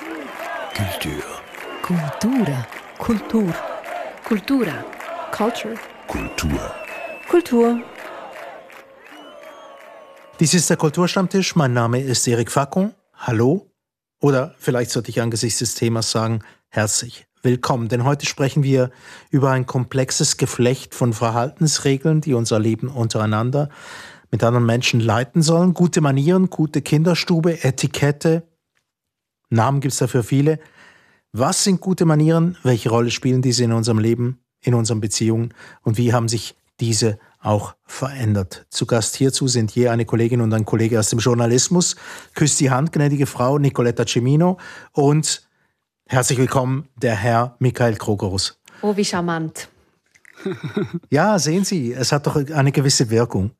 Kultur. Kultura. Kultur. Kultura. Culture. Kultur. Kultur. Dies ist der Kulturstammtisch. Mein Name ist Eric Facon. Hallo. Oder vielleicht sollte ich angesichts des Themas sagen, herzlich willkommen. Denn heute sprechen wir über ein komplexes Geflecht von Verhaltensregeln, die unser Leben untereinander mit anderen Menschen leiten sollen. Gute Manieren, gute Kinderstube, Etikette. Namen gibt es dafür viele. Was sind gute Manieren? Welche Rolle spielen diese in unserem Leben, in unseren Beziehungen? Und wie haben sich diese auch verändert. Zu Gast hierzu sind je eine Kollegin und ein Kollege aus dem Journalismus. Küsst die Hand, gnädige Frau Nicoletta Cimino und herzlich willkommen der Herr Michael Krogerus. Oh, wie charmant. ja, sehen Sie, es hat doch eine gewisse Wirkung.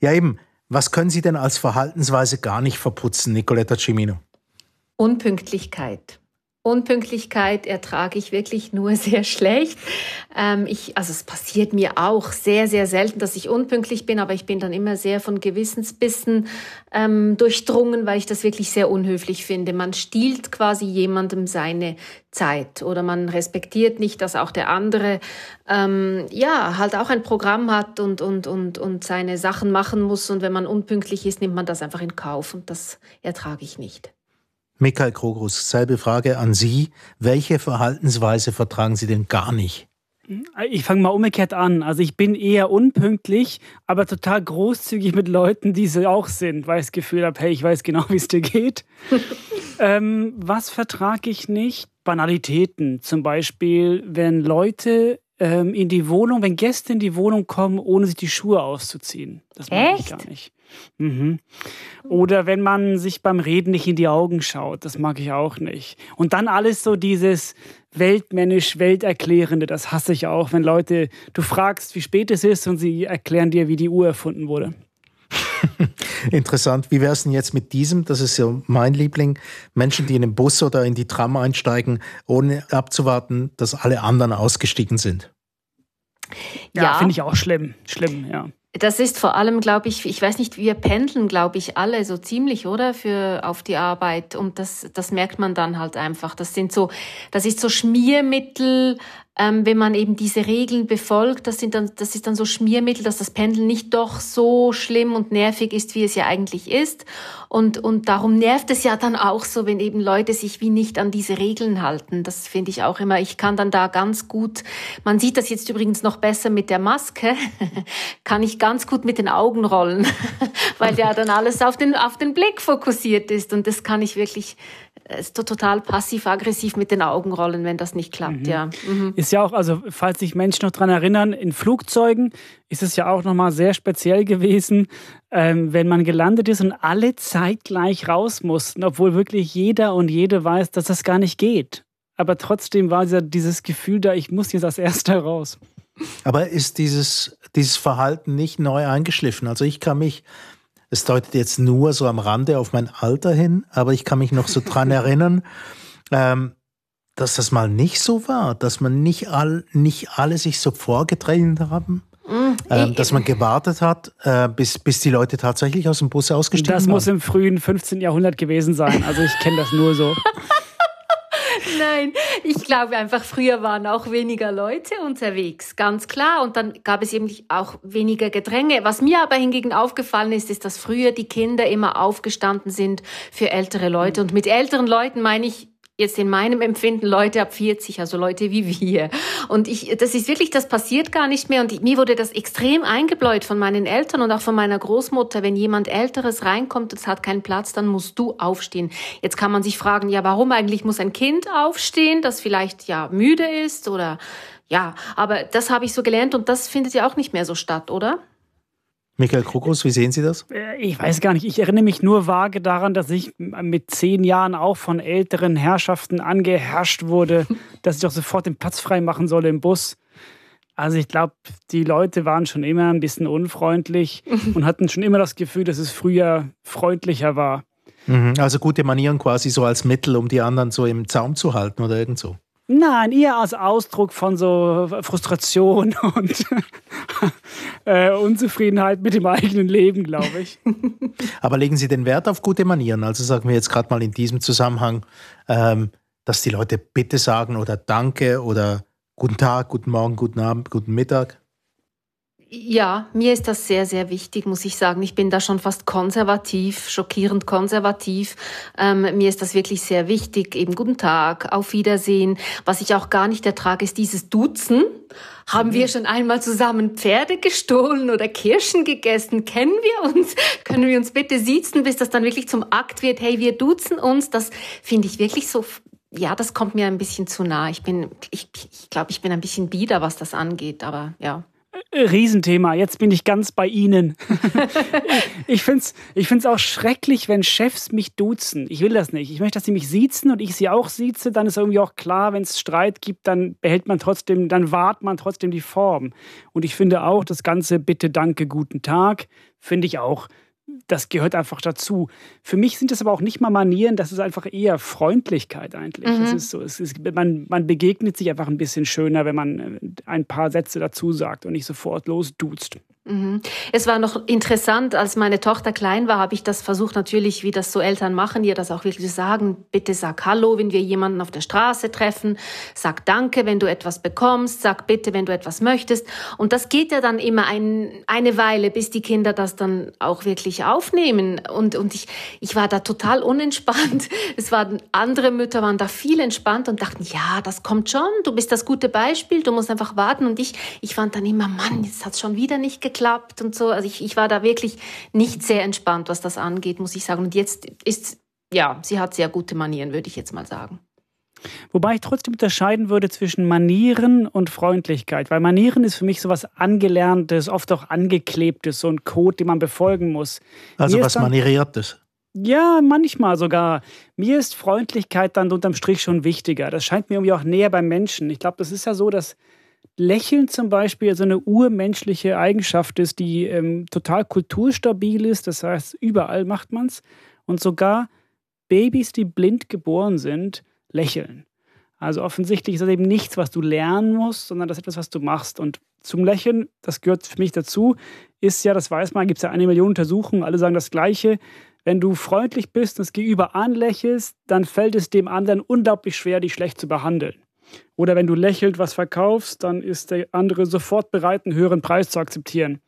Ja, eben. Was können Sie denn als Verhaltensweise gar nicht verputzen, Nicoletta Cimino? Unpünktlichkeit. Unpünktlichkeit ertrage ich wirklich nur sehr schlecht. Ähm, ich, also es passiert mir auch sehr, sehr selten, dass ich unpünktlich bin, aber ich bin dann immer sehr von Gewissensbissen ähm, durchdrungen, weil ich das wirklich sehr unhöflich finde. Man stiehlt quasi jemandem seine Zeit oder man respektiert nicht, dass auch der andere ähm, ja halt auch ein Programm hat und, und, und, und seine Sachen machen muss. Und wenn man unpünktlich ist, nimmt man das einfach in Kauf und das ertrage ich nicht. Michael Krogrus, selbe Frage an Sie. Welche Verhaltensweise vertragen Sie denn gar nicht? Ich fange mal umgekehrt an. Also ich bin eher unpünktlich, aber total großzügig mit Leuten, die sie auch sind, weil ich das Gefühl habe, hey, ich weiß genau, wie es dir geht. ähm, was vertrage ich nicht? Banalitäten. Zum Beispiel, wenn Leute ähm, in die Wohnung, wenn Gäste in die Wohnung kommen, ohne sich die Schuhe auszuziehen. Das mag ich gar nicht. Mhm. Oder wenn man sich beim Reden nicht in die Augen schaut, das mag ich auch nicht. Und dann alles so dieses weltmännisch, welterklärende, das hasse ich auch, wenn Leute, du fragst, wie spät es ist und sie erklären dir, wie die Uhr erfunden wurde. Interessant. Wie wäre es denn jetzt mit diesem? Das ist ja mein Liebling. Menschen, die in den Bus oder in die Tram einsteigen, ohne abzuwarten, dass alle anderen ausgestiegen sind. Ja, ja. finde ich auch schlimm. Schlimm, ja. Das ist vor allem, glaube ich, ich weiß nicht, wir pendeln, glaube ich, alle so ziemlich, oder? Für, auf die Arbeit. Und das, das merkt man dann halt einfach. Das sind so, das ist so Schmiermittel, ähm, wenn man eben diese Regeln befolgt, das, sind dann, das ist dann so Schmiermittel, dass das Pendeln nicht doch so schlimm und nervig ist, wie es ja eigentlich ist. Und, und darum nervt es ja dann auch so, wenn eben Leute sich wie nicht an diese Regeln halten. Das finde ich auch immer. Ich kann dann da ganz gut, man sieht das jetzt übrigens noch besser mit der Maske, kann ich ganz gut mit den Augen rollen, weil ja dann alles auf den, auf den Blick fokussiert ist. Und das kann ich wirklich ist total passiv-aggressiv mit den Augen rollen, wenn das nicht klappt, mhm. ja. Mhm. Ist ja auch, also falls sich Menschen noch daran erinnern, in Flugzeugen ist es ja auch nochmal sehr speziell gewesen, ähm, wenn man gelandet ist und alle zeitgleich raus mussten, obwohl wirklich jeder und jede weiß, dass das gar nicht geht. Aber trotzdem war dieses Gefühl da, ich muss jetzt als Erster raus. Aber ist dieses, dieses Verhalten nicht neu eingeschliffen? Also ich kann mich es deutet jetzt nur so am Rande auf mein Alter hin, aber ich kann mich noch so dran erinnern, ähm, dass das mal nicht so war, dass man nicht, all, nicht alle sich so vorgedrängt haben. Mm, ähm, dass man gewartet hat, äh, bis, bis die Leute tatsächlich aus dem Bus ausgestiegen sind. Das muss im frühen 15. Jahrhundert gewesen sein. Also ich kenne das nur so. Nein, ich glaube einfach, früher waren auch weniger Leute unterwegs, ganz klar. Und dann gab es eben auch weniger Gedränge. Was mir aber hingegen aufgefallen ist, ist, dass früher die Kinder immer aufgestanden sind für ältere Leute. Und mit älteren Leuten meine ich jetzt in meinem Empfinden Leute ab 40, also Leute wie wir. Und ich, das ist wirklich, das passiert gar nicht mehr. Und ich, mir wurde das extrem eingebläut von meinen Eltern und auch von meiner Großmutter. Wenn jemand Älteres reinkommt es hat keinen Platz, dann musst du aufstehen. Jetzt kann man sich fragen, ja, warum eigentlich muss ein Kind aufstehen, das vielleicht ja müde ist oder ja, aber das habe ich so gelernt und das findet ja auch nicht mehr so statt, oder? Michael Krokus, wie sehen Sie das? Äh, ich weiß gar nicht. Ich erinnere mich nur vage daran, dass ich mit zehn Jahren auch von älteren Herrschaften angeherrscht wurde, dass ich doch sofort den Platz frei machen solle im Bus. Also ich glaube, die Leute waren schon immer ein bisschen unfreundlich und hatten schon immer das Gefühl, dass es früher freundlicher war. Mhm. Also gute Manieren quasi so als Mittel, um die anderen so im Zaum zu halten oder irgend so. Nein, eher als Ausdruck von so Frustration und äh, Unzufriedenheit mit dem eigenen Leben, glaube ich. Aber legen Sie den Wert auf gute Manieren? Also sagen wir jetzt gerade mal in diesem Zusammenhang, ähm, dass die Leute Bitte sagen oder Danke oder Guten Tag, guten Morgen, guten Abend, guten Mittag. Ja, mir ist das sehr, sehr wichtig, muss ich sagen. Ich bin da schon fast konservativ, schockierend konservativ. Ähm, mir ist das wirklich sehr wichtig. Eben guten Tag, auf Wiedersehen. Was ich auch gar nicht ertrage, ist dieses Duzen. Haben wir schon einmal zusammen Pferde gestohlen oder Kirschen gegessen? Kennen wir uns? Können wir uns bitte siezen, bis das dann wirklich zum Akt wird? Hey, wir duzen uns. Das finde ich wirklich so ja, das kommt mir ein bisschen zu nah. Ich bin, ich, ich glaube, ich bin ein bisschen bieder, was das angeht, aber ja. Riesenthema. Jetzt bin ich ganz bei Ihnen. ich finde es ich find's auch schrecklich, wenn Chefs mich duzen. Ich will das nicht. Ich möchte, dass sie mich siezen und ich sie auch sieze. Dann ist irgendwie auch klar, wenn es Streit gibt, dann behält man trotzdem, dann wahrt man trotzdem die Form. Und ich finde auch, das ganze Bitte, Danke, guten Tag, finde ich auch das gehört einfach dazu. Für mich sind es aber auch nicht mal Manieren, das ist einfach eher Freundlichkeit eigentlich. Mhm. Es ist so, es ist, man, man begegnet sich einfach ein bisschen schöner, wenn man äh, ein paar Sätze dazu sagt und nicht sofort losduzt. Mhm. Es war noch interessant, als meine Tochter klein war, habe ich das versucht, natürlich, wie das so Eltern machen, ihr das auch wirklich sagen. Bitte sag Hallo, wenn wir jemanden auf der Straße treffen. Sag Danke, wenn du etwas bekommst. Sag Bitte, wenn du etwas möchtest. Und das geht ja dann immer ein, eine Weile, bis die Kinder das dann auch wirklich aufnehmen. Und, und ich, ich war da total unentspannt. Es waren, andere Mütter waren da viel entspannt und dachten, ja, das kommt schon. Du bist das gute Beispiel. Du musst einfach warten. Und ich, ich fand dann immer, Mann, jetzt hat's schon wieder nicht geklappt geklappt und so. Also ich, ich war da wirklich nicht sehr entspannt, was das angeht, muss ich sagen. Und jetzt ist, ja, sie hat sehr gute Manieren, würde ich jetzt mal sagen. Wobei ich trotzdem unterscheiden würde zwischen Manieren und Freundlichkeit, weil Manieren ist für mich so was Angelerntes, oft auch Angeklebtes, so ein Code, den man befolgen muss. Also was dann, Manieriertes. Ja, manchmal sogar. Mir ist Freundlichkeit dann unterm Strich schon wichtiger. Das scheint mir irgendwie auch näher beim Menschen. Ich glaube, das ist ja so, dass Lächeln zum Beispiel so eine urmenschliche Eigenschaft ist, die ähm, total kulturstabil ist. Das heißt, überall macht man es. Und sogar Babys, die blind geboren sind, lächeln. Also offensichtlich ist das eben nichts, was du lernen musst, sondern das ist etwas, was du machst. Und zum Lächeln, das gehört für mich dazu, ist ja, das weiß man, gibt es ja eine Million Untersuchungen, alle sagen das Gleiche. Wenn du freundlich bist und das Gegenüber anlächelst, dann fällt es dem anderen unglaublich schwer, dich schlecht zu behandeln. Oder wenn du lächelt was verkaufst, dann ist der andere sofort bereit, einen höheren Preis zu akzeptieren.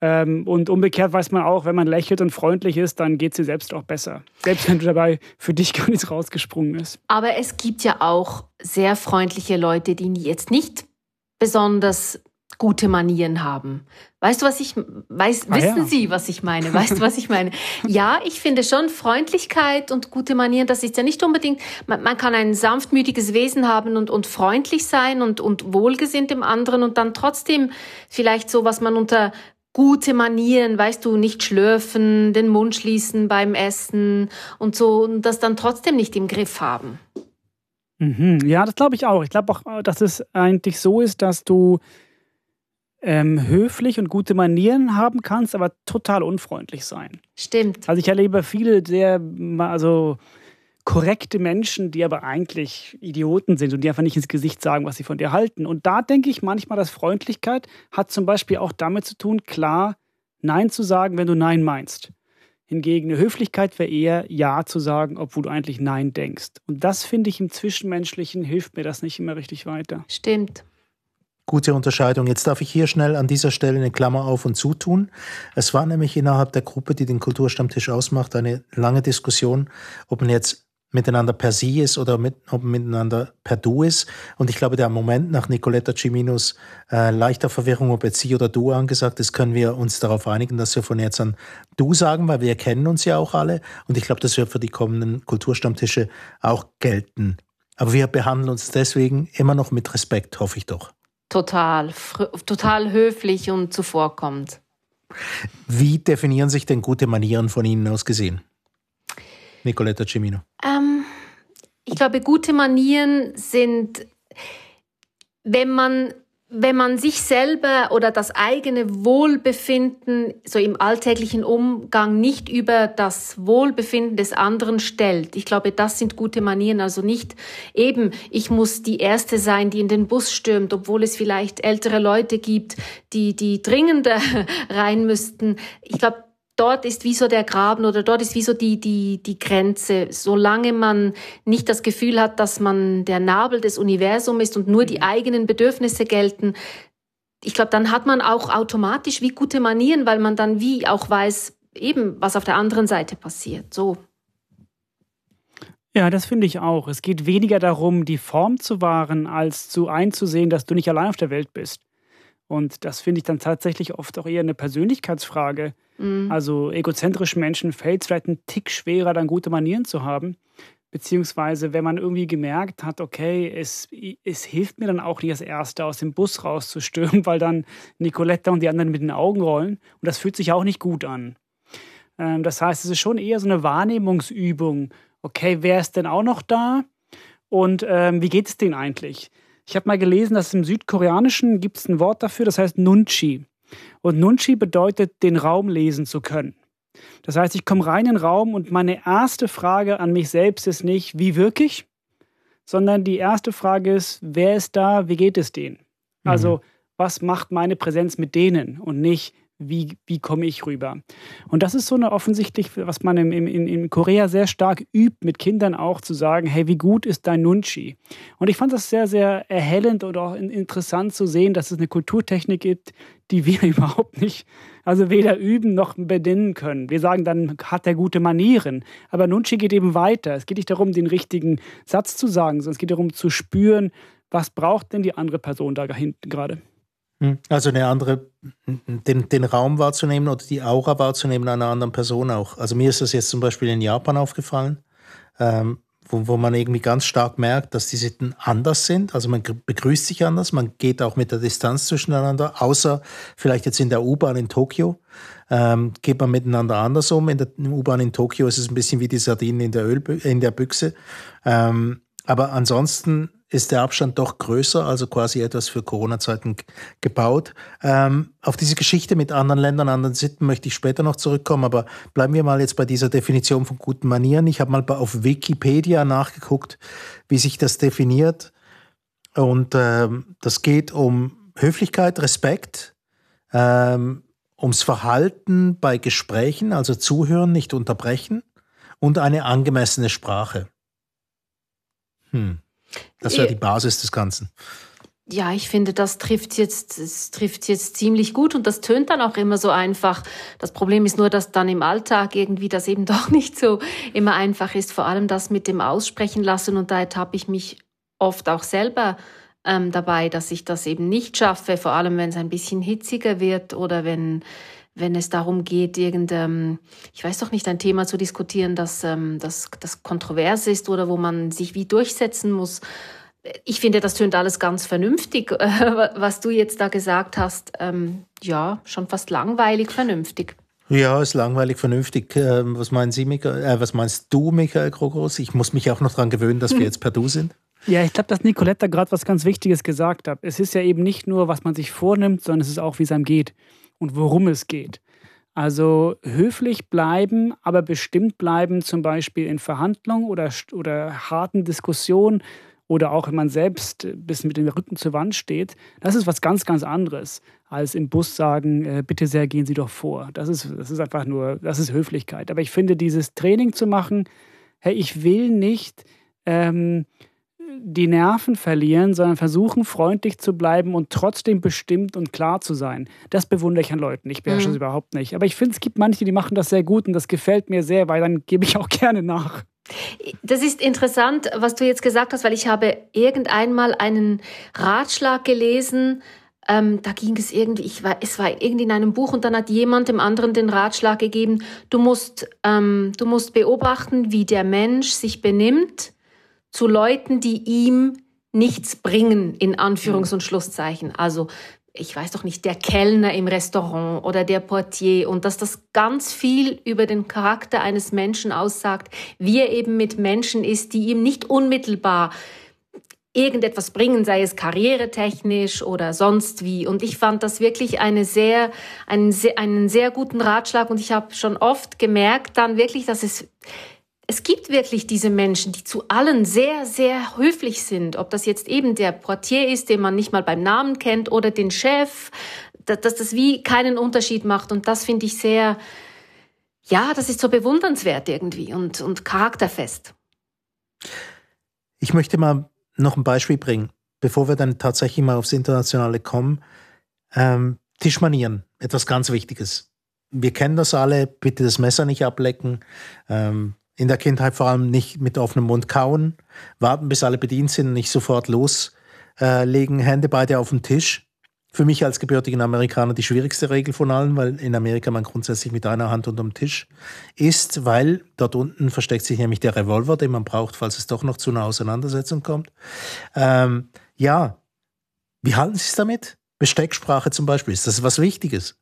Ähm, und umgekehrt weiß man auch, wenn man lächelt und freundlich ist, dann geht es dir selbst auch besser. Selbst wenn du dabei für dich gar nichts rausgesprungen ist. Aber es gibt ja auch sehr freundliche Leute, die jetzt nicht besonders gute Manieren haben. Weißt du, was ich weiß? Ah, wissen ja. Sie, was ich meine? Weißt du, was ich meine? ja, ich finde schon Freundlichkeit und gute Manieren. Das ist ja nicht unbedingt. Man, man kann ein sanftmütiges Wesen haben und, und freundlich sein und, und wohlgesinnt dem anderen und dann trotzdem vielleicht so, was man unter gute Manieren, weißt du, nicht schlürfen, den Mund schließen beim Essen und so und das dann trotzdem nicht im Griff haben. Mhm. Ja, das glaube ich auch. Ich glaube auch, dass es eigentlich so ist, dass du ähm, höflich und gute Manieren haben kannst, aber total unfreundlich sein. Stimmt. Also ich erlebe viele sehr, also korrekte Menschen, die aber eigentlich Idioten sind und die einfach nicht ins Gesicht sagen, was sie von dir halten. Und da denke ich manchmal, dass Freundlichkeit hat zum Beispiel auch damit zu tun, klar Nein zu sagen, wenn du Nein meinst. Hingegen eine Höflichkeit wäre eher Ja zu sagen, obwohl du eigentlich Nein denkst. Und das finde ich im Zwischenmenschlichen hilft mir das nicht immer richtig weiter. Stimmt. Gute Unterscheidung. Jetzt darf ich hier schnell an dieser Stelle eine Klammer auf und zutun. Es war nämlich innerhalb der Gruppe, die den Kulturstammtisch ausmacht, eine lange Diskussion, ob man jetzt miteinander per Sie ist oder mit, ob miteinander per Du ist. Und ich glaube, der Moment nach Nicoletta Ciminos äh, leichter Verwirrung, ob jetzt Sie oder Du angesagt ist, können wir uns darauf einigen, dass wir von jetzt an Du sagen, weil wir kennen uns ja auch alle. Und ich glaube, das wird für die kommenden Kulturstammtische auch gelten. Aber wir behandeln uns deswegen immer noch mit Respekt, hoffe ich doch total, total höflich und zuvorkommend. Wie definieren sich denn gute Manieren von Ihnen aus gesehen? Nicoletta Cimino. Ähm, ich glaube, gute Manieren sind, wenn man wenn man sich selber oder das eigene Wohlbefinden so im alltäglichen Umgang nicht über das Wohlbefinden des anderen stellt. Ich glaube, das sind gute Manieren. Also nicht eben, ich muss die Erste sein, die in den Bus stürmt, obwohl es vielleicht ältere Leute gibt, die, die dringender rein müssten. Ich glaube, dort ist wie so der Graben oder dort ist wie so die, die, die Grenze. Solange man nicht das Gefühl hat, dass man der Nabel des Universums ist und nur die mhm. eigenen Bedürfnisse gelten, ich glaube, dann hat man auch automatisch wie gute Manieren, weil man dann wie auch weiß, eben, was auf der anderen Seite passiert. So. Ja, das finde ich auch. Es geht weniger darum, die Form zu wahren, als zu einzusehen, dass du nicht allein auf der Welt bist. Und das finde ich dann tatsächlich oft auch eher eine Persönlichkeitsfrage. Mhm. Also egozentrischen Menschen fällt es vielleicht ein Tick schwerer, dann gute Manieren zu haben. Beziehungsweise, wenn man irgendwie gemerkt hat, okay, es, es hilft mir dann auch nicht als Erster aus dem Bus rauszustürmen, weil dann Nicoletta und die anderen mit den Augen rollen. Und das fühlt sich auch nicht gut an. Ähm, das heißt, es ist schon eher so eine Wahrnehmungsübung. Okay, wer ist denn auch noch da? Und ähm, wie geht es denen eigentlich? Ich habe mal gelesen, dass im Südkoreanischen gibt es ein Wort dafür, das heißt Nunchi. Und Nunchi bedeutet, den Raum lesen zu können. Das heißt, ich komme rein in den Raum und meine erste Frage an mich selbst ist nicht, wie wirklich, sondern die erste Frage ist, wer ist da, wie geht es denen? Also, mhm. was macht meine Präsenz mit denen und nicht, wie, wie komme ich rüber? Und das ist so eine offensichtlich, was man im, im, in Korea sehr stark übt, mit Kindern auch zu sagen, hey, wie gut ist dein Nunchi? Und ich fand das sehr, sehr erhellend und auch interessant zu sehen, dass es eine Kulturtechnik gibt, die wir überhaupt nicht, also weder üben noch bedienen können. Wir sagen dann, hat er gute Manieren. Aber Nunchi geht eben weiter. Es geht nicht darum, den richtigen Satz zu sagen, sondern es geht darum zu spüren, was braucht denn die andere Person da hinten gerade. Hm. Also eine andere, den, den Raum wahrzunehmen oder die Aura wahrzunehmen einer anderen Person auch. Also mir ist das jetzt zum Beispiel in Japan aufgefallen, ähm, wo, wo man irgendwie ganz stark merkt, dass die Sitten anders sind. Also man begrüßt sich anders, man geht auch mit der Distanz zwischeneinander, außer vielleicht jetzt in der U-Bahn in Tokio. Ähm, geht man miteinander anders um. In der U-Bahn in Tokio ist es ein bisschen wie die Sardinen in der, Öl, in der Büchse. Ähm, aber ansonsten ist der Abstand doch größer, also quasi etwas für Corona-Zeiten gebaut. Ähm, auf diese Geschichte mit anderen Ländern, anderen Sitten möchte ich später noch zurückkommen, aber bleiben wir mal jetzt bei dieser Definition von guten Manieren. Ich habe mal auf Wikipedia nachgeguckt, wie sich das definiert. Und ähm, das geht um Höflichkeit, Respekt, ähm, ums Verhalten bei Gesprächen, also zuhören, nicht unterbrechen und eine angemessene Sprache. Hm. Das wäre die Basis des Ganzen. Ja, ich finde, das trifft jetzt, das trifft jetzt ziemlich gut und das tönt dann auch immer so einfach. Das Problem ist nur, dass dann im Alltag irgendwie das eben doch nicht so immer einfach ist. Vor allem das mit dem Aussprechen lassen und da ertappe ich mich oft auch selber ähm, dabei, dass ich das eben nicht schaffe. Vor allem, wenn es ein bisschen hitziger wird oder wenn wenn es darum geht, irgendein, ich weiß doch nicht, ein Thema zu diskutieren, das, ähm, das, das kontrovers ist oder wo man sich wie durchsetzen muss. Ich finde, das tönt alles ganz vernünftig, was du jetzt da gesagt hast. Ähm, ja, schon fast langweilig vernünftig. Ja, ist langweilig vernünftig. Ähm, was, meinen Sie, Michael, äh, was meinst du, Michael Krogos? Ich muss mich auch noch daran gewöhnen, dass wir jetzt per Du sind. Ja, ich glaube, dass Nicoletta gerade was ganz Wichtiges gesagt hat. Es ist ja eben nicht nur, was man sich vornimmt, sondern es ist auch, wie es einem geht und worum es geht. Also höflich bleiben, aber bestimmt bleiben, zum Beispiel in Verhandlungen oder, oder harten Diskussionen oder auch wenn man selbst bis mit dem Rücken zur Wand steht, das ist was ganz, ganz anderes als im Bus sagen, äh, bitte sehr, gehen Sie doch vor. Das ist, das ist einfach nur, das ist Höflichkeit. Aber ich finde, dieses Training zu machen, hey, ich will nicht ähm, die Nerven verlieren, sondern versuchen, freundlich zu bleiben und trotzdem bestimmt und klar zu sein. Das bewundere ich an Leuten. Ich beherrsche mhm. das überhaupt nicht. Aber ich finde, es gibt manche, die machen das sehr gut und das gefällt mir sehr, weil dann gebe ich auch gerne nach. Das ist interessant, was du jetzt gesagt hast, weil ich habe irgendeinmal einen Ratschlag gelesen, ähm, da ging es irgendwie, ich war, es war irgendwie in einem Buch und dann hat jemand dem anderen den Ratschlag gegeben, du musst, ähm, du musst beobachten, wie der Mensch sich benimmt zu Leuten, die ihm nichts bringen, in Anführungs- und Schlusszeichen. Also, ich weiß doch nicht, der Kellner im Restaurant oder der Portier und dass das ganz viel über den Charakter eines Menschen aussagt, wie er eben mit Menschen ist, die ihm nicht unmittelbar irgendetwas bringen, sei es karrieretechnisch oder sonst wie. Und ich fand das wirklich eine sehr, einen, einen sehr guten Ratschlag und ich habe schon oft gemerkt dann wirklich, dass es es gibt wirklich diese Menschen, die zu allen sehr, sehr höflich sind. Ob das jetzt eben der Portier ist, den man nicht mal beim Namen kennt, oder den Chef, dass, das wie keinen Unterschied macht. Und das finde ich sehr, ja, das ist so bewundernswert irgendwie und, und charakterfest. Ich möchte mal noch ein Beispiel bringen, bevor wir dann tatsächlich mal aufs Internationale kommen. Ähm, Tischmanieren, etwas ganz Wichtiges. Wir kennen das alle, bitte das Messer nicht ablecken. Ähm, in der Kindheit vor allem nicht mit offenem Mund kauen, warten, bis alle bedient sind, nicht sofort loslegen, äh, Hände beide auf den Tisch. Für mich als gebürtigen Amerikaner die schwierigste Regel von allen, weil in Amerika man grundsätzlich mit einer Hand unterm Tisch ist, weil dort unten versteckt sich nämlich der Revolver, den man braucht, falls es doch noch zu einer Auseinandersetzung kommt. Ähm, ja, wie halten Sie es damit? Bestecksprache zum Beispiel, ist das was Wichtiges?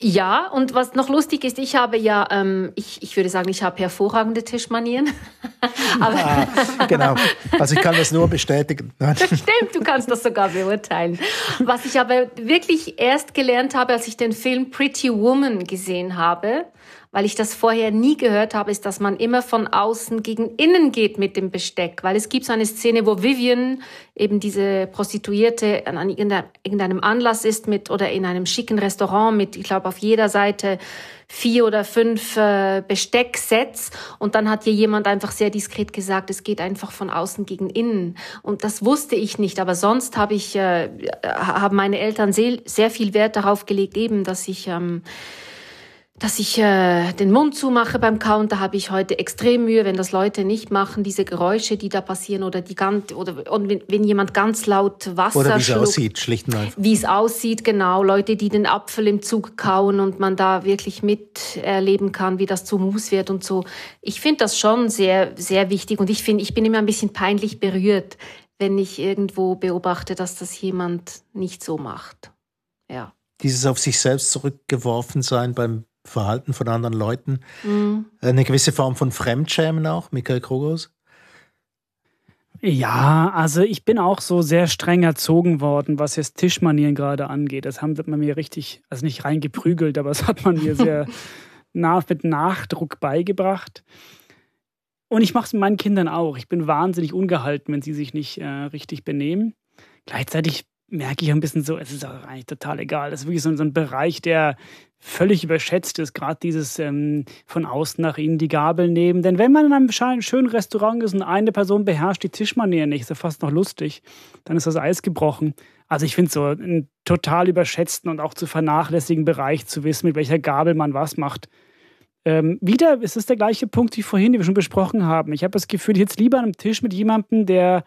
Ja, und was noch lustig ist, ich habe ja, ähm, ich, ich würde sagen, ich habe hervorragende Tischmanieren. Aber ah, genau, also ich kann das nur bestätigen. Stimmt, du kannst das sogar beurteilen. Was ich aber wirklich erst gelernt habe, als ich den Film Pretty Woman gesehen habe, weil ich das vorher nie gehört habe, ist, dass man immer von außen gegen innen geht mit dem Besteck. Weil es gibt so eine Szene, wo Vivian, eben diese Prostituierte, an irgendeinem Anlass ist mit oder in einem schicken Restaurant mit, ich glaube, auf jeder Seite vier oder fünf äh, Bestecksets. Und dann hat hier jemand einfach sehr diskret gesagt, es geht einfach von außen gegen innen. Und das wusste ich nicht, aber sonst habe ich äh, haben meine Eltern sehr, sehr viel Wert darauf gelegt, eben, dass ich ähm, dass ich äh, den Mund zumache beim Kauen, da habe ich heute extrem Mühe, wenn das Leute nicht machen, diese Geräusche, die da passieren oder die ganz oder und wenn, wenn jemand ganz laut Wasser oder wie es aussieht, schlicht und einfach. Wie es aussieht, genau, Leute, die den Apfel im Zug kauen und man da wirklich miterleben kann, wie das zu Mus wird und so. Ich finde das schon sehr sehr wichtig und ich finde, ich bin immer ein bisschen peinlich berührt, wenn ich irgendwo beobachte, dass das jemand nicht so macht. Ja. Dieses auf sich selbst zurückgeworfen sein beim Verhalten von anderen Leuten. Mhm. Eine gewisse Form von Fremdschämen auch, Michael Krogos? Ja, also ich bin auch so sehr streng erzogen worden, was jetzt Tischmanieren gerade angeht. Das haben man mir richtig, also nicht reingeprügelt, aber das hat man mir sehr nah, mit Nachdruck beigebracht. Und ich mache es mit meinen Kindern auch. Ich bin wahnsinnig ungehalten, wenn sie sich nicht äh, richtig benehmen. Gleichzeitig merke ich ein bisschen so, es ist auch eigentlich total egal. Das ist wirklich so, so ein Bereich, der völlig überschätzt ist, gerade dieses ähm, von außen nach innen die Gabel nehmen. Denn wenn man in einem schönen Restaurant ist und eine Person beherrscht die Tischmanier nicht, ist ja fast noch lustig, dann ist das Eis gebrochen. Also ich finde so einen total überschätzten und auch zu vernachlässigen Bereich zu wissen, mit welcher Gabel man was macht. Ähm, wieder ist es der gleiche Punkt wie vorhin, den wir schon besprochen haben. Ich habe das Gefühl, jetzt lieber an einem Tisch mit jemandem, der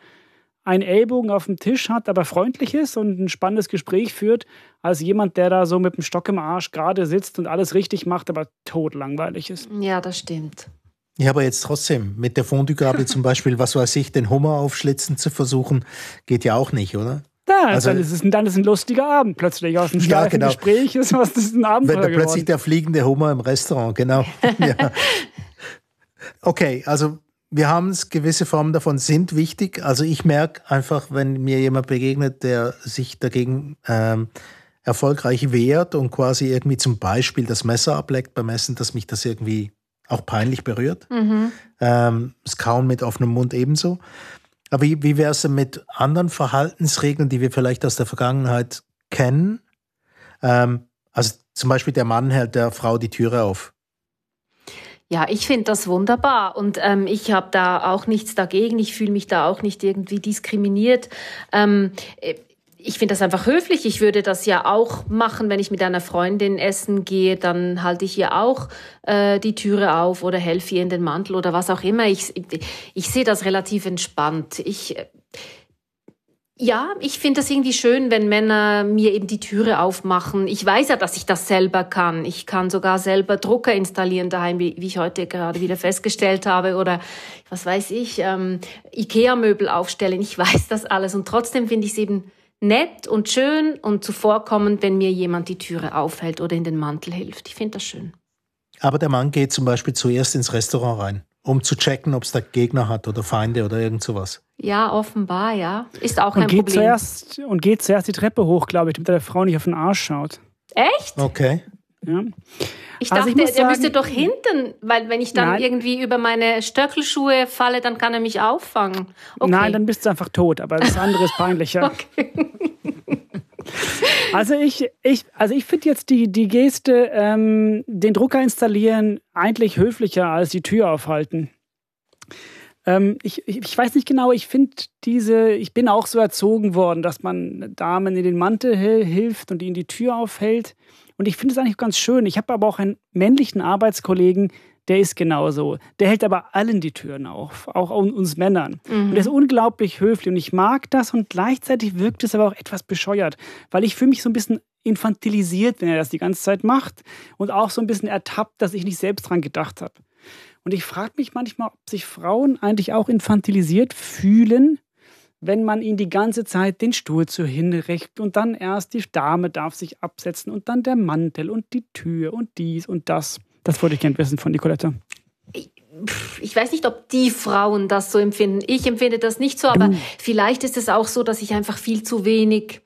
einen Ellbogen auf dem Tisch hat, aber freundlich ist und ein spannendes Gespräch führt, als jemand, der da so mit dem Stock im Arsch gerade sitzt und alles richtig macht, aber totlangweilig ist. Ja, das stimmt. Ja, aber jetzt trotzdem, mit der Fondue-Gabel zum Beispiel, was weiß ich, den Hummer aufschlitzen zu versuchen, geht ja auch nicht, oder? Ja, also, dann, ist es, dann ist ein lustiger Abend plötzlich. Aus einem ja, genau. Gespräch ist was das ist ein Abend. Wenn da plötzlich der fliegende Hummer im Restaurant, genau. ja. Okay, also wir haben es, gewisse Formen davon sind wichtig. Also ich merke einfach, wenn mir jemand begegnet, der sich dagegen ähm, erfolgreich wehrt und quasi irgendwie zum Beispiel das Messer ableckt beim Essen, dass mich das irgendwie auch peinlich berührt. Mhm. Ähm, das Kauen mit offenem Mund ebenso. Aber wie, wie wäre es mit anderen Verhaltensregeln, die wir vielleicht aus der Vergangenheit kennen? Ähm, also zum Beispiel der Mann hält der Frau die Türe auf. Ja, ich finde das wunderbar und ähm, ich habe da auch nichts dagegen. Ich fühle mich da auch nicht irgendwie diskriminiert. Ähm, äh, ich finde das einfach höflich. Ich würde das ja auch machen, wenn ich mit einer Freundin essen gehe, dann halte ich ihr auch äh, die Türe auf oder helfe ihr in den Mantel oder was auch immer. Ich, ich, ich sehe das relativ entspannt. Ich ja, ich finde das irgendwie schön, wenn Männer mir eben die Türe aufmachen. Ich weiß ja, dass ich das selber kann. Ich kann sogar selber Drucker installieren daheim, wie, wie ich heute gerade wieder festgestellt habe. Oder was weiß ich, ähm, Ikea-Möbel aufstellen. Ich weiß das alles. Und trotzdem finde ich es eben nett und schön und zuvorkommend, wenn mir jemand die Türe aufhält oder in den Mantel hilft. Ich finde das schön. Aber der Mann geht zum Beispiel zuerst ins Restaurant rein um zu checken, ob es da Gegner hat oder Feinde oder irgend sowas. Ja, offenbar, ja. Ist auch kein und geht Problem. Zuerst, und geht zuerst die Treppe hoch, glaube ich, damit der Frau nicht auf den Arsch schaut. Echt? Okay. Ja. Ich Also dachte, ich der sagen- müsste doch hinten, weil wenn ich dann Nein. irgendwie über meine Stöckelschuhe falle, dann kann er mich auffangen. Okay. Nein, dann bist du einfach tot, aber das andere ist peinlicher. Also ich, ich, also ich finde jetzt die, die Geste, ähm, den Drucker installieren, eigentlich höflicher als die Tür aufhalten. Ähm, ich, ich, ich weiß nicht genau, ich finde diese, ich bin auch so erzogen worden, dass man Damen in den Mantel hil- hilft und ihnen die Tür aufhält. Und ich finde es eigentlich ganz schön. Ich habe aber auch einen männlichen Arbeitskollegen, der ist genauso. Der hält aber allen die Türen auf, auch un- uns Männern. Und der ist unglaublich höflich und ich mag das und gleichzeitig wirkt es aber auch etwas bescheuert, weil ich fühle mich so ein bisschen infantilisiert, wenn er das die ganze Zeit macht und auch so ein bisschen ertappt, dass ich nicht selbst dran gedacht habe. Und ich frage mich manchmal, ob sich Frauen eigentlich auch infantilisiert fühlen, wenn man ihnen die ganze Zeit den Stuhl zu hinrichtet und dann erst die Dame darf sich absetzen und dann der Mantel und die Tür und dies und das. Das wollte ich gerne wissen von Nicoletta. ich weiß nicht, ob die Frauen das so empfinden. Ich empfinde das nicht so, aber vielleicht ist es auch so, dass ich einfach viel zu wenig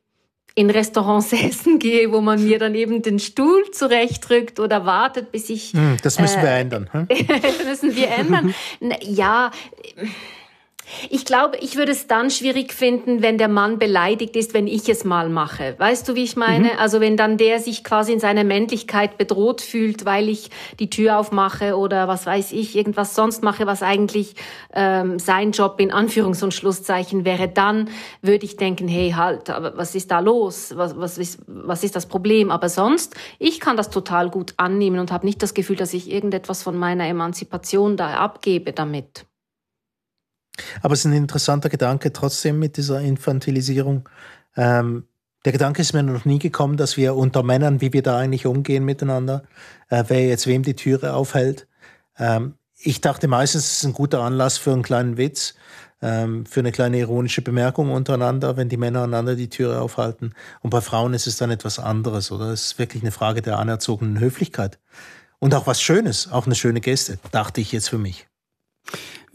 in Restaurants essen gehe, wo man mir dann eben den Stuhl zurechtrückt oder wartet, bis ich Hm, das müssen wir ändern. Hm? müssen wir ändern. Ja, ich glaube, ich würde es dann schwierig finden, wenn der Mann beleidigt ist, wenn ich es mal mache. Weißt du, wie ich meine? Also wenn dann der sich quasi in seiner Männlichkeit bedroht fühlt, weil ich die Tür aufmache oder was weiß ich, irgendwas sonst mache, was eigentlich ähm, sein Job in Anführungs- und Schlusszeichen wäre, dann würde ich denken, hey, halt, aber was ist da los? Was, was, ist, was ist das Problem? Aber sonst, ich kann das total gut annehmen und habe nicht das Gefühl, dass ich irgendetwas von meiner Emanzipation da abgebe damit. Aber es ist ein interessanter Gedanke trotzdem mit dieser Infantilisierung. Ähm, der Gedanke ist mir noch nie gekommen, dass wir unter Männern, wie wir da eigentlich umgehen miteinander, äh, wer jetzt wem die Türe aufhält. Ähm, ich dachte meistens, es ist ein guter Anlass für einen kleinen Witz, ähm, für eine kleine ironische Bemerkung untereinander, wenn die Männer einander die Türe aufhalten. Und bei Frauen ist es dann etwas anderes, oder? Es ist wirklich eine Frage der anerzogenen Höflichkeit. Und auch was Schönes, auch eine schöne Geste, dachte ich jetzt für mich.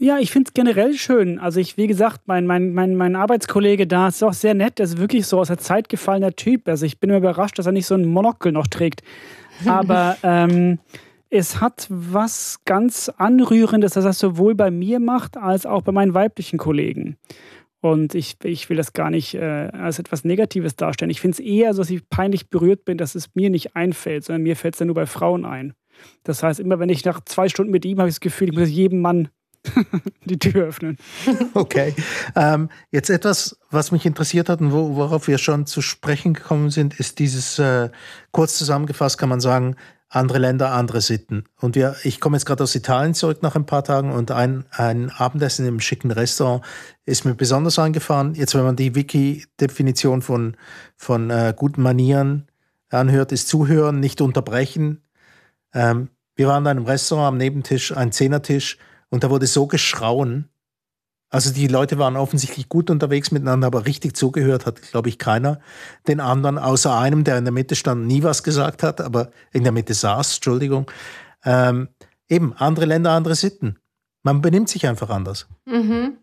Ja, ich finde es generell schön. Also ich, wie gesagt, mein, mein, mein, mein Arbeitskollege da ist auch sehr nett. Der ist wirklich so aus der Zeit gefallener Typ. Also ich bin immer überrascht, dass er nicht so ein Monokel noch trägt. Aber ähm, es hat was ganz Anrührendes, dass er das sowohl bei mir macht, als auch bei meinen weiblichen Kollegen. Und ich, ich will das gar nicht äh, als etwas Negatives darstellen. Ich finde es eher so, dass ich peinlich berührt bin, dass es mir nicht einfällt, sondern mir fällt es dann nur bei Frauen ein. Das heißt, immer wenn ich nach zwei Stunden mit ihm habe ich das Gefühl, ich muss jedem Mann die Tür öffnen. Okay. Ähm, jetzt etwas, was mich interessiert hat und wo, worauf wir schon zu sprechen gekommen sind, ist dieses, äh, kurz zusammengefasst kann man sagen, andere Länder, andere Sitten. Und wir, ich komme jetzt gerade aus Italien zurück nach ein paar Tagen und ein, ein Abendessen im schicken Restaurant ist mir besonders eingefahren. Jetzt, wenn man die Wiki-Definition von, von äh, guten Manieren anhört, ist zuhören, nicht unterbrechen. Ähm, wir waren in einem Restaurant am Nebentisch, ein Zehnertisch, und da wurde so geschrauen. Also die Leute waren offensichtlich gut unterwegs miteinander, aber richtig zugehört hat, glaube ich, keiner. Den anderen, außer einem, der in der Mitte stand, nie was gesagt hat, aber in der Mitte saß, Entschuldigung. Ähm, eben, andere Länder, andere Sitten. Man benimmt sich einfach anders. Mhm.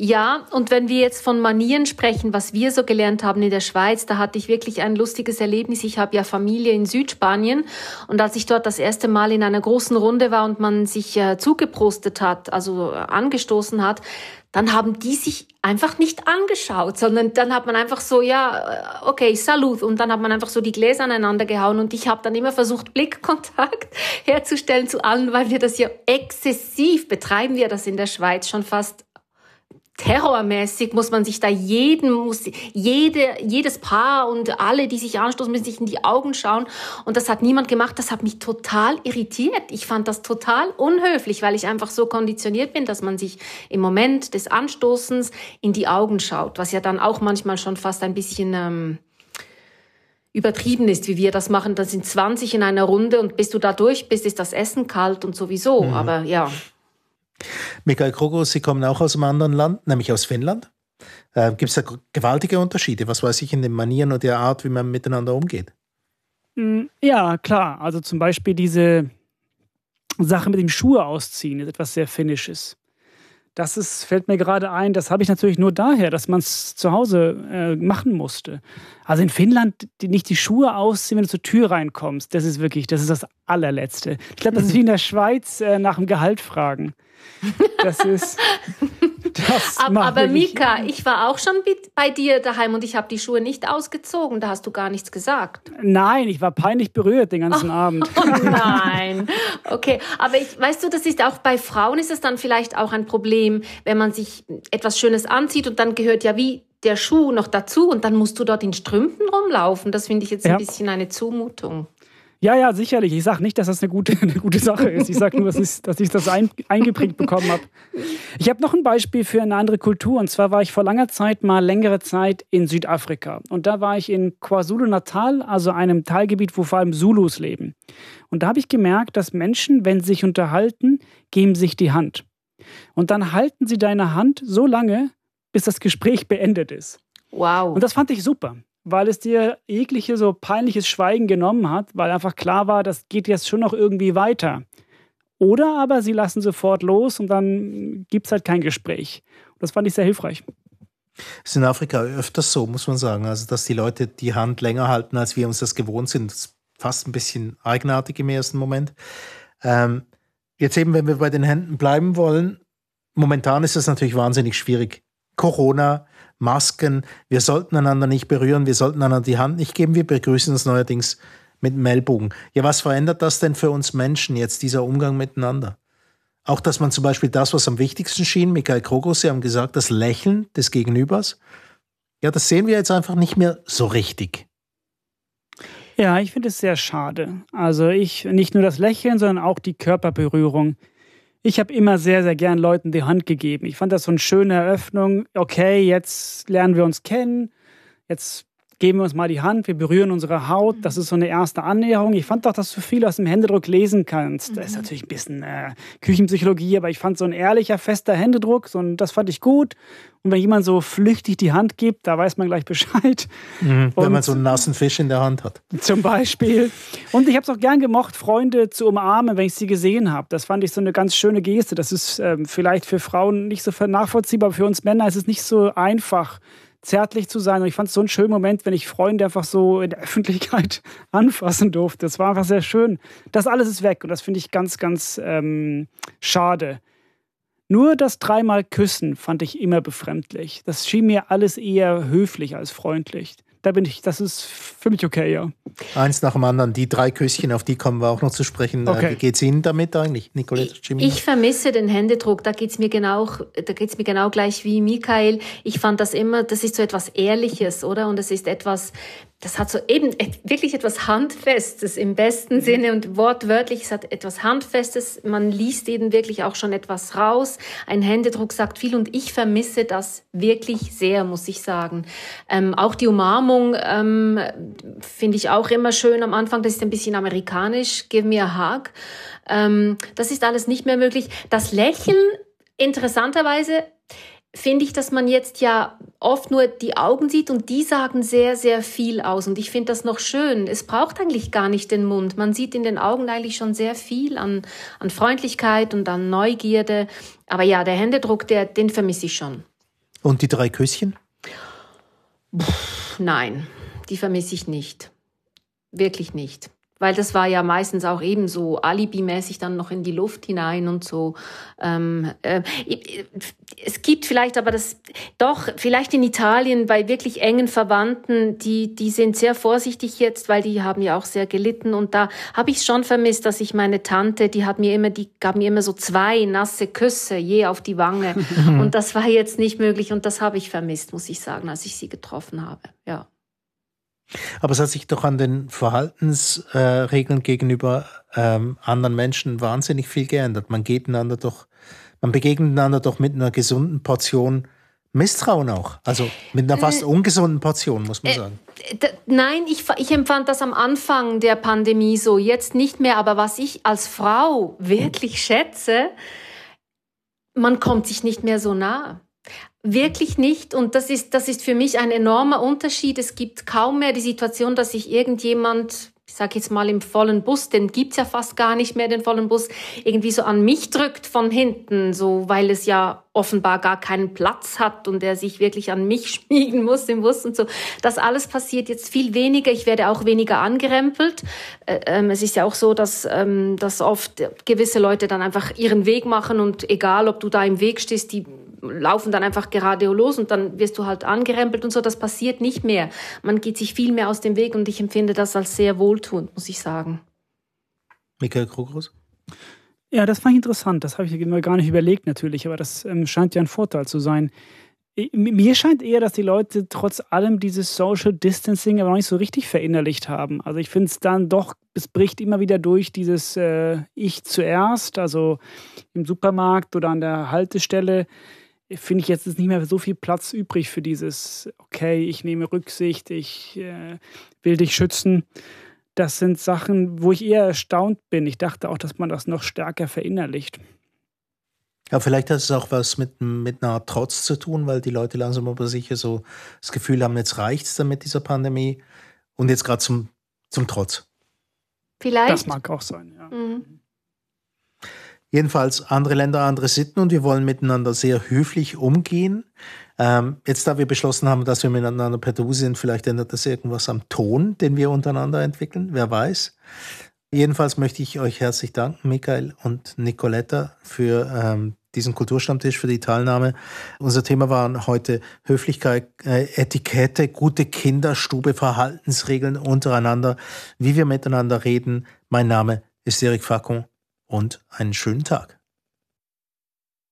Ja, und wenn wir jetzt von Manieren sprechen, was wir so gelernt haben in der Schweiz, da hatte ich wirklich ein lustiges Erlebnis. Ich habe ja Familie in Südspanien und als ich dort das erste Mal in einer großen Runde war und man sich äh, zugeprostet hat, also äh, angestoßen hat, dann haben die sich einfach nicht angeschaut, sondern dann hat man einfach so, ja, äh, okay, Salut. Und dann hat man einfach so die Gläser aneinander gehauen und ich habe dann immer versucht, Blickkontakt herzustellen zu allen, weil wir das ja exzessiv betreiben wir das in der Schweiz schon fast terrormäßig muss man sich da jeden, muss jede, jedes Paar und alle, die sich anstoßen, müssen sich in die Augen schauen. Und das hat niemand gemacht. Das hat mich total irritiert. Ich fand das total unhöflich, weil ich einfach so konditioniert bin, dass man sich im Moment des Anstoßens in die Augen schaut, was ja dann auch manchmal schon fast ein bisschen ähm, übertrieben ist, wie wir das machen. Da sind 20 in einer Runde und bis du da durch bist, ist das Essen kalt und sowieso. Mhm. Aber ja. Michael Krogo, Sie kommen auch aus einem anderen Land, nämlich aus Finnland. Äh, Gibt es da gewaltige Unterschiede, was weiß ich, in den Manieren und der Art, wie man miteinander umgeht? Ja, klar. Also zum Beispiel diese, Sache mit dem Schuhe ausziehen ist etwas sehr Finnisches. Das ist, fällt mir gerade ein, das habe ich natürlich nur daher, dass man es zu Hause äh, machen musste. Also in Finnland die, nicht die Schuhe ausziehen, wenn du zur Tür reinkommst. Das ist wirklich, das ist das allerletzte. Ich glaube, das ist wie in der Schweiz äh, nach dem Gehalt fragen. Das ist. Das aber, aber Mika, ich war auch schon bei dir daheim und ich habe die Schuhe nicht ausgezogen. Da hast du gar nichts gesagt. Nein, ich war peinlich berührt den ganzen oh, Abend. Oh nein. Okay, aber ich, weißt du, das ist auch bei Frauen ist es dann vielleicht auch ein Problem, wenn man sich etwas Schönes anzieht und dann gehört ja wie der Schuh noch dazu und dann musst du dort in Strümpfen rumlaufen. Das finde ich jetzt ein ja. bisschen eine Zumutung. Ja, ja, sicherlich. Ich sage nicht, dass das eine gute, eine gute Sache ist. Ich sage nur, dass ich, dass ich das ein, eingeprägt bekommen habe. Ich habe noch ein Beispiel für eine andere Kultur. Und zwar war ich vor langer Zeit mal längere Zeit in Südafrika. Und da war ich in KwaZulu-Natal, also einem Teilgebiet, wo vor allem Zulus leben. Und da habe ich gemerkt, dass Menschen, wenn sie sich unterhalten, geben sich die Hand. Und dann halten sie deine Hand so lange, bis das Gespräch beendet ist. Wow. Und das fand ich super weil es dir jegliche so peinliches Schweigen genommen hat, weil einfach klar war, das geht jetzt schon noch irgendwie weiter. Oder aber sie lassen sofort los und dann gibt es halt kein Gespräch. Das fand ich sehr hilfreich. Es ist in Afrika öfters so, muss man sagen. Also, dass die Leute die Hand länger halten, als wir uns das gewohnt sind. Das ist fast ein bisschen eigenartig im ersten Moment. Ähm, jetzt eben, wenn wir bei den Händen bleiben wollen, momentan ist das natürlich wahnsinnig schwierig. Corona, Masken, wir sollten einander nicht berühren, wir sollten einander die Hand nicht geben, wir begrüßen uns neuerdings mit Meldbogen. Ja, was verändert das denn für uns Menschen jetzt, dieser Umgang miteinander? Auch, dass man zum Beispiel das, was am wichtigsten schien, Michael Krogos, Sie haben gesagt, das Lächeln des Gegenübers, ja, das sehen wir jetzt einfach nicht mehr so richtig. Ja, ich finde es sehr schade. Also ich, nicht nur das Lächeln, sondern auch die Körperberührung. Ich habe immer sehr, sehr gern Leuten die Hand gegeben. Ich fand das so eine schöne Eröffnung. Okay, jetzt lernen wir uns kennen. Jetzt geben wir uns mal die Hand, wir berühren unsere Haut. Das ist so eine erste Annäherung. Ich fand auch, dass du viel aus dem Händedruck lesen kannst. Das ist mhm. natürlich ein bisschen äh, Küchenpsychologie, aber ich fand so ein ehrlicher, fester Händedruck, so ein, das fand ich gut. Und wenn jemand so flüchtig die Hand gibt, da weiß man gleich Bescheid. Mhm, wenn man so einen nassen Fisch in der Hand hat. Zum Beispiel. Und ich habe es auch gern gemocht, Freunde zu umarmen, wenn ich sie gesehen habe. Das fand ich so eine ganz schöne Geste. Das ist ähm, vielleicht für Frauen nicht so nachvollziehbar, aber für uns Männer ist es nicht so einfach zärtlich zu sein. Und ich fand es so einen schönen Moment, wenn ich Freunde einfach so in der Öffentlichkeit anfassen durfte. Das war einfach sehr schön. Das alles ist weg und das finde ich ganz, ganz ähm, schade. Nur das dreimal Küssen fand ich immer befremdlich. Das schien mir alles eher höflich als freundlich da bin ich, das ist für mich okay, ja. Eins nach dem anderen, die drei Küsschen, auf die kommen wir auch noch zu sprechen. Äh, okay. Wie geht es Ihnen damit eigentlich, Nicolette? Jimmy? Ich vermisse den Händedruck, da geht es mir genau, da geht's mir genau gleich wie Michael. Ich fand das immer, das ist so etwas Ehrliches, oder? Und es ist etwas, das hat so eben wirklich etwas Handfestes im besten mhm. Sinne und wortwörtlich, es hat etwas Handfestes. Man liest eben wirklich auch schon etwas raus. Ein Händedruck sagt viel und ich vermisse das wirklich sehr, muss ich sagen. Ähm, auch die Umarmung ähm, finde ich auch immer schön am Anfang. Das ist ein bisschen amerikanisch. Give me a hug. Ähm, das ist alles nicht mehr möglich. Das Lächeln, interessanterweise, finde ich, dass man jetzt ja oft nur die Augen sieht und die sagen sehr, sehr viel aus. Und ich finde das noch schön. Es braucht eigentlich gar nicht den Mund. Man sieht in den Augen eigentlich schon sehr viel an, an Freundlichkeit und an Neugierde. Aber ja, der Händedruck, der, den vermisse ich schon. Und die drei Küsschen? Pff, nein, die vermisse ich nicht. Wirklich nicht weil das war ja meistens auch eben so alibimäßig dann noch in die Luft hinein und so. Ähm, äh, es gibt vielleicht aber das doch vielleicht in Italien bei wirklich engen Verwandten, die die sind sehr vorsichtig jetzt, weil die haben ja auch sehr gelitten und da habe ich schon vermisst, dass ich meine Tante, die hat mir immer die gab mir immer so zwei nasse Küsse je auf die Wange und das war jetzt nicht möglich und das habe ich vermisst, muss ich sagen, als ich sie getroffen habe. Ja. Aber es hat sich doch an den Verhaltensregeln äh, gegenüber ähm, anderen Menschen wahnsinnig viel geändert. Man geht einander doch, man begegnet einander doch mit einer gesunden Portion Misstrauen auch. Also mit einer fast äh, ungesunden Portion, muss man äh, sagen. Nein, ich, ich empfand das am Anfang der Pandemie so, jetzt nicht mehr. Aber was ich als Frau wirklich schätze, man kommt sich nicht mehr so nah. Wirklich nicht. Und das ist, das ist für mich ein enormer Unterschied. Es gibt kaum mehr die Situation, dass sich irgendjemand, wie sag jetzt mal im vollen Bus, den gibt's ja fast gar nicht mehr, den vollen Bus, irgendwie so an mich drückt von hinten, so weil es ja offenbar gar keinen Platz hat und er sich wirklich an mich schmiegen muss im Bus und so. Das alles passiert jetzt viel weniger. Ich werde auch weniger angerempelt. Äh, ähm, es ist ja auch so, dass, ähm, dass oft gewisse Leute dann einfach ihren Weg machen und egal, ob du da im Weg stehst, die laufen dann einfach gerade los und dann wirst du halt angerempelt und so. Das passiert nicht mehr. Man geht sich viel mehr aus dem Weg und ich empfinde das als sehr wohltuend, muss ich sagen. Michael Krogus? Ja, das fand ich interessant. Das habe ich mir gar nicht überlegt natürlich, aber das ähm, scheint ja ein Vorteil zu sein. Mir scheint eher, dass die Leute trotz allem dieses Social Distancing aber noch nicht so richtig verinnerlicht haben. Also ich finde es dann doch, es bricht immer wieder durch dieses äh, Ich zuerst, also im Supermarkt oder an der Haltestelle finde ich jetzt ist nicht mehr so viel Platz übrig für dieses, okay, ich nehme Rücksicht, ich äh, will dich schützen. Das sind Sachen, wo ich eher erstaunt bin. Ich dachte auch, dass man das noch stärker verinnerlicht. Ja, vielleicht hat es auch was mit, mit einer Art Trotz zu tun, weil die Leute langsam aber sicher so das Gefühl haben, jetzt reicht es dann mit dieser Pandemie und jetzt gerade zum, zum Trotz. Vielleicht. Das mag auch sein, ja. Mhm. Jedenfalls andere Länder, andere Sitten und wir wollen miteinander sehr höflich umgehen. Ähm, jetzt, da wir beschlossen haben, dass wir miteinander per Du sind, vielleicht ändert das irgendwas am Ton, den wir untereinander entwickeln, wer weiß. Jedenfalls möchte ich euch herzlich danken, Michael und Nicoletta, für ähm, diesen Kulturstammtisch, für die Teilnahme. Unser Thema waren heute Höflichkeit, äh, Etikette, gute Kinderstube, Verhaltensregeln untereinander, wie wir miteinander reden. Mein Name ist Erik Facon und einen schönen Tag.